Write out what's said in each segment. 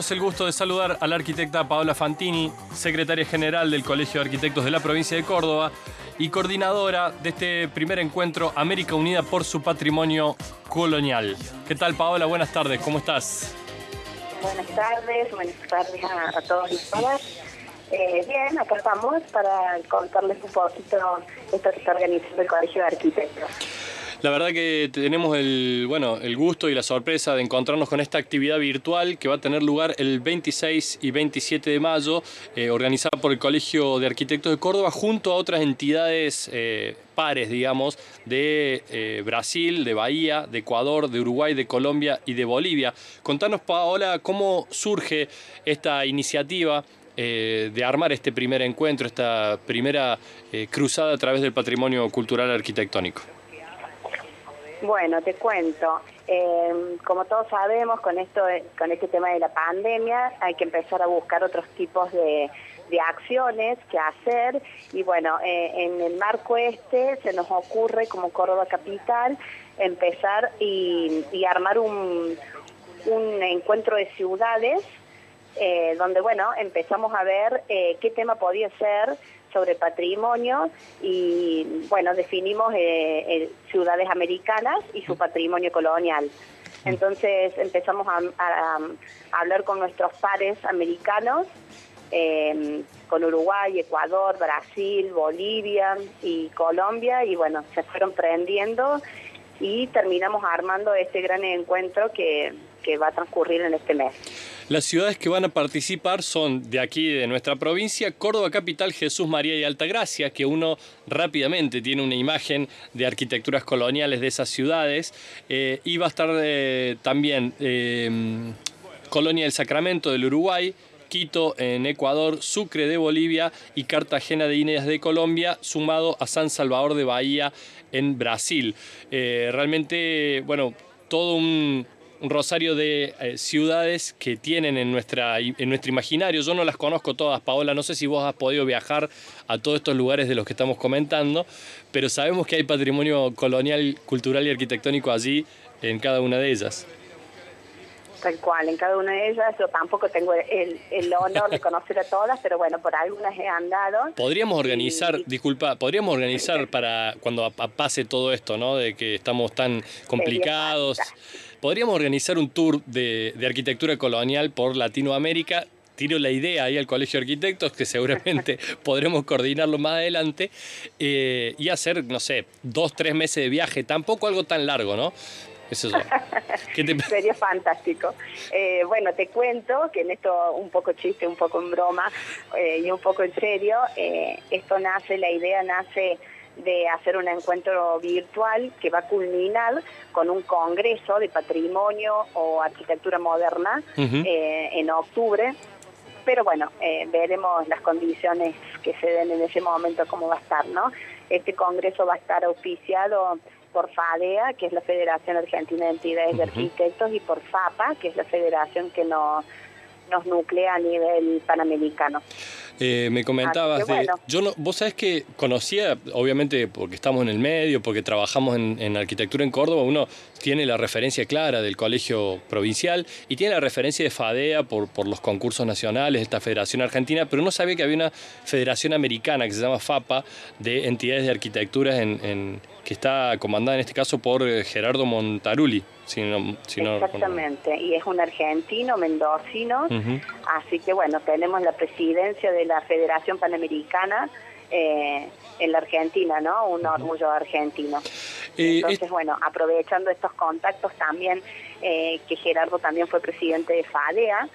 Tenemos el gusto de saludar a la arquitecta Paola Fantini, secretaria general del Colegio de Arquitectos de la provincia de Córdoba y coordinadora de este primer encuentro América Unida por su patrimonio colonial. ¿Qué tal Paola? Buenas tardes, ¿cómo estás? Buenas tardes, buenas tardes a, todos y todas. Eh, bien, acá estamos para contarles un poquito esto que está organizando el Colegio de Arquitectos. La verdad que tenemos el, bueno, el gusto y la sorpresa de encontrarnos con esta actividad virtual que va a tener lugar el 26 y 27 de mayo, eh, organizada por el Colegio de Arquitectos de Córdoba, junto a otras entidades eh, pares, digamos, de eh, Brasil, de Bahía, de Ecuador, de Uruguay, de Colombia y de Bolivia. Contanos, Paola, cómo surge esta iniciativa de armar este primer encuentro, esta primera cruzada a través del patrimonio cultural arquitectónico. Bueno, te cuento. Eh, como todos sabemos, con esto, con este tema de la pandemia, hay que empezar a buscar otros tipos de, acciones que hacer. Y bueno, eh, en el marco este se nos ocurre como Córdoba Capital empezar y, armar un, un encuentro de ciudades eh, donde bueno empezamos a ver qué tema podía ser sobre patrimonio y bueno, definimos eh, eh, ciudades americanas y su patrimonio colonial. Entonces empezamos a, hablar con nuestros pares americanos, em, con Uruguay, Ecuador, Brasil, Bolivia y Colombia y bueno, se fueron prendiendo y terminamos armando este gran encuentro que va a transcurrir en este mes. Las ciudades que van a participar son de aquí, de nuestra provincia, Córdoba Capital, Jesús María y Altagracia, que uno rápidamente tiene una imagen de arquitecturas coloniales de esas ciudades. Eh, y va a estar eh, también eh, Colonia del Sacramento del Uruguay, Quito en Ecuador, Sucre de Bolivia y Cartagena de Indias de Colombia, sumado a San Salvador de Bahía en Brasil. realmente, bueno, todo un, un rosario de eh, ciudades que tienen en, nuestra, en nuestro imaginario. Yo no las conozco todas, Paola, no sé si vos has podido viajar a todos estos lugares de los que estamos comentando, pero sabemos que hay patrimonio colonial, cultural y arquitectónico allí en cada una de ellas. Tal cual, en cada una de ellas yo tampoco tengo el, honor de conocer a todas, pero bueno, por algunas he andado. Podríamos organizar, disculpa, podríamos organizar para cuando pase todo esto, ¿no? De que estamos tan complicados. Podríamos organizar un tour de, arquitectura colonial por Latinoamérica tiro la idea ahí al Colegio de Arquitectos, que seguramente podremos coordinarlo más adelante, eh, y hacer, no sé, dos, tres meses de viaje, tampoco algo tan largo, ¿no? Eso es Sería fantástico. Eh, bueno, te cuento que en esto un poco chiste, un poco en broma eh, y un poco en serio, esto nace, la idea nace de hacer un encuentro virtual que va a culminar con un congreso de patrimonio o arquitectura moderna eh, en octubre. Pero bueno, eh, veremos las condiciones que se den en ese momento, cómo va a estar, ¿no? Este congreso va a estar auspiciado por FADEA, que es la Federación Argentina de Entidades de Arquitectos, y por FAPA, que es la federación que nos, nos nuclea a nivel panamericano. Eh, me comentabas de, yo no, vos sabés que conocía, obviamente porque estamos en el medio, porque trabajamos en, arquitectura en Córdoba, uno tiene la referencia clara del colegio provincial y tiene la referencia de FADEA por, por los concursos nacionales, esta Federación Argentina, pero no sabía que había una federación americana que se llama FAPA de entidades de arquitectura en, que está comandada en este caso por eh, Gerardo Montaruli. Exactamente, y es un argentino, mendocino, así que bueno, tenemos la presidencia de la Federación Panamericana eh, en la Argentina, ¿no? Un orgullo argentino. Eh, Entonces, bueno, aprovechando estos contactos también, eh, que Gerardo también fue presidente de FADEA,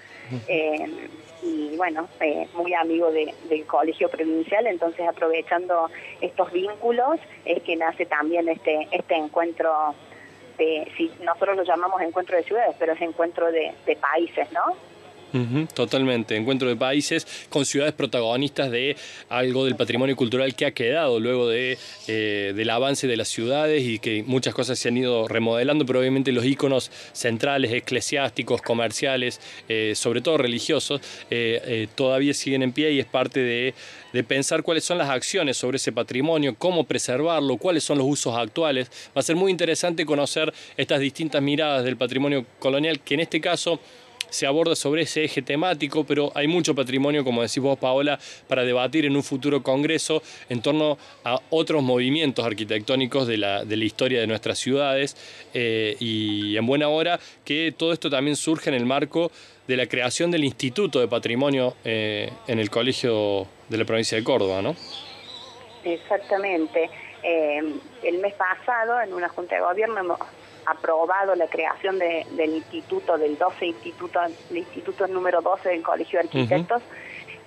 y bueno, muy amigo del colegio provincial, entonces aprovechando estos vínculos es que nace también este, este encuentro si nosotros lo llamamos encuentro de ciudades, pero es encuentro de, países, ¿no? Totalmente, encuentro de países con ciudades protagonistas de algo del patrimonio cultural que ha quedado luego eh, del avance de las ciudades y que muchas cosas se han ido remodelando, pero obviamente los iconos centrales, eclesiásticos, comerciales, eh, sobre todo religiosos, eh, todavía siguen en pie y es parte de de pensar cuáles son las acciones sobre ese patrimonio, cómo preservarlo, cuáles son los usos actuales. Va a ser muy interesante conocer estas distintas miradas del patrimonio colonial, que en este caso se aborda sobre ese eje temático, pero hay mucho patrimonio, como decís vos, Paola, para debatir en un futuro congreso en torno a otros movimientos arquitectónicos de la, de la historia de nuestras ciudades eh, y en buena hora que todo esto también surge en el marco de la creación del Instituto de Patrimonio eh, en el Colegio de la provincia de Córdoba, ¿no? Exactamente. Eh, el mes pasado, en una junta de gobierno, aprobado la creación del instituto, del 12 instituto, el instituto número 12 del Colegio de Arquitectos,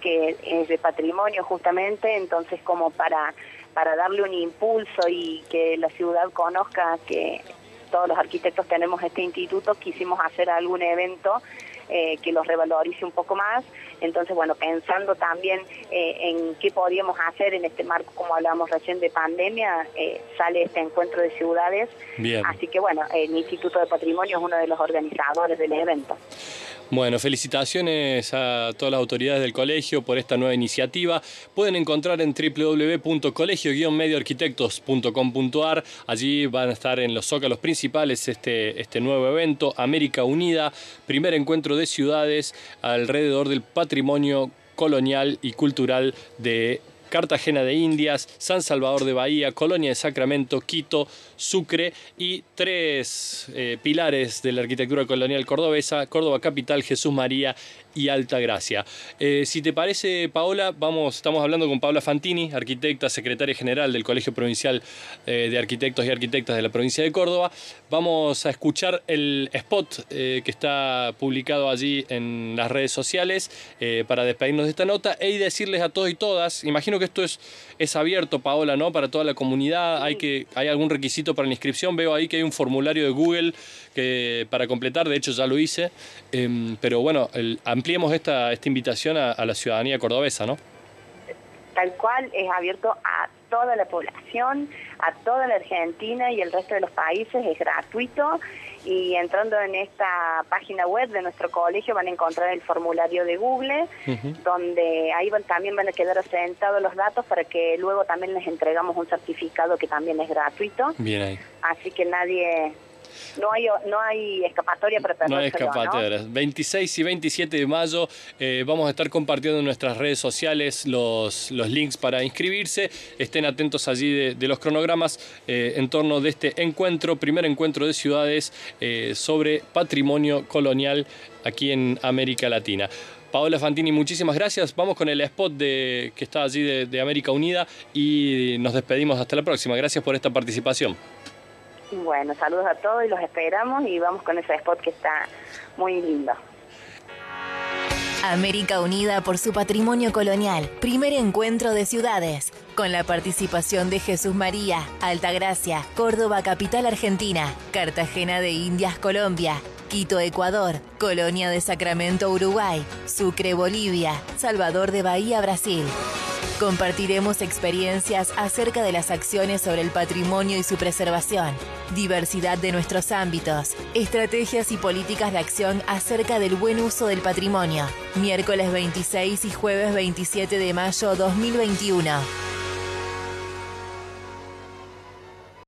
que es de patrimonio justamente, entonces como para, para darle un impulso y que la ciudad conozca que todos los arquitectos tenemos este instituto, quisimos hacer algún evento eh, que los revalorice un poco más. Entonces, bueno, pensando también eh, en qué podríamos hacer en este marco, como hablábamos recién de pandemia, eh, sale este encuentro de ciudades. Así que, bueno, el Instituto de Patrimonio es uno de los organizadores del evento. Bueno, felicitaciones a todas las autoridades del colegio por esta nueva iniciativa. Pueden encontrar en www.colegio-medioarquitectos.com.ar. Allí van a estar en los zócalos principales este, este nuevo evento, América Unida, primer encuentro de ciudades alrededor del patrimonio colonial y cultural de Cartagena de Indias, San Salvador de Bahía, Colonia de Sacramento, Quito, Sucre y tres eh, pilares de la arquitectura colonial cordobesa, Córdoba Capital, Jesús María y Alta Gracia. Eh, si te parece, Paola, vamos, estamos hablando con Paola Fantini, arquitecta, secretaria general del Colegio Provincial eh, de Arquitectos y Arquitectas de la provincia de Córdoba. Vamos a escuchar el spot que está publicado allí en las redes sociales para despedirnos de esta nota y decirles a todos y todas, imagino que esto es, es abierto, Paola, ¿no? Para toda la comunidad, hay, que, hay algún requisito para la inscripción. Veo ahí que hay un formulario de Google que, para completar, de hecho ya lo hice. Em, pero bueno, ampliemos esta, esta invitación a, la ciudadanía cordobesa, ¿no? Tal cual, es abierto a toda la población, a toda la Argentina y el resto de los países, es gratuito y entrando en esta página web de nuestro colegio van a encontrar el formulario de Google, donde ahí van, también van a quedar asentados los datos para que luego también les entregamos un certificado que también es gratuito. Bien ahí. Así que nadie no hay, no hay escapatoria para No hay escapatoria. 26 y 27 de mayo eh, vamos a estar compartiendo en nuestras redes sociales los, los links para inscribirse. Estén atentos allí de, los cronogramas eh, en torno de este encuentro, primer encuentro de ciudades eh, sobre patrimonio colonial aquí en América Latina. Paola Fantini, muchísimas gracias. Vamos con el spot de, que está allí de América Unida y nos despedimos hasta la próxima. Gracias por esta participación. Bueno, saludos a todos y los esperamos y vamos con ese spot que está muy lindo. América Unida por su patrimonio colonial, primer encuentro de ciudades, con la participación de Jesús María, Altagracia, Córdoba, capital Argentina, Cartagena de Indias, Colombia, Quito, Ecuador, Colonia de Sacramento, Uruguay, Sucre, Bolivia, Salvador de Bahía, Brasil. Compartiremos experiencias acerca de las acciones sobre el patrimonio y su preservación, diversidad de nuestros ámbitos, estrategias y políticas de acción acerca del buen uso del patrimonio. Miércoles 26 y jueves 27 de mayo 2021.